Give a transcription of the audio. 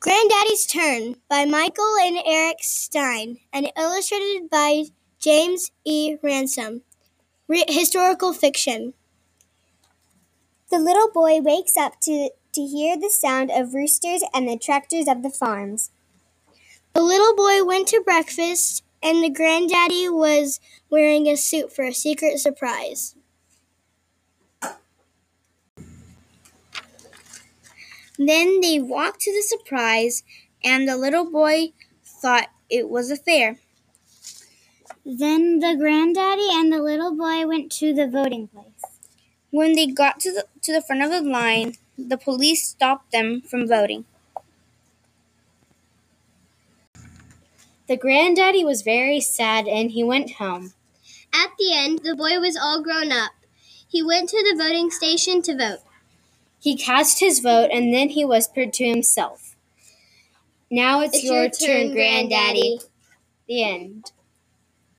Granddaddy's Turn by Michael and Eric Stein and illustrated by James E. Ransome. Re- historical fiction. The little boy wakes up to, to hear the sound of roosters and the tractors of the farms. The little boy went to breakfast, and the granddaddy was wearing a suit for a secret surprise. Then they walked to the surprise, and the little boy thought it was a fair. Then the granddaddy and the little boy went to the voting place. When they got to the, to the front of the line, the police stopped them from voting. The granddaddy was very sad and he went home. At the end, the boy was all grown up. He went to the voting station to vote. He cast his vote and then he whispered to himself, Now it's, It's your, your turn, turn, granddaddy. Granddaddy. The end.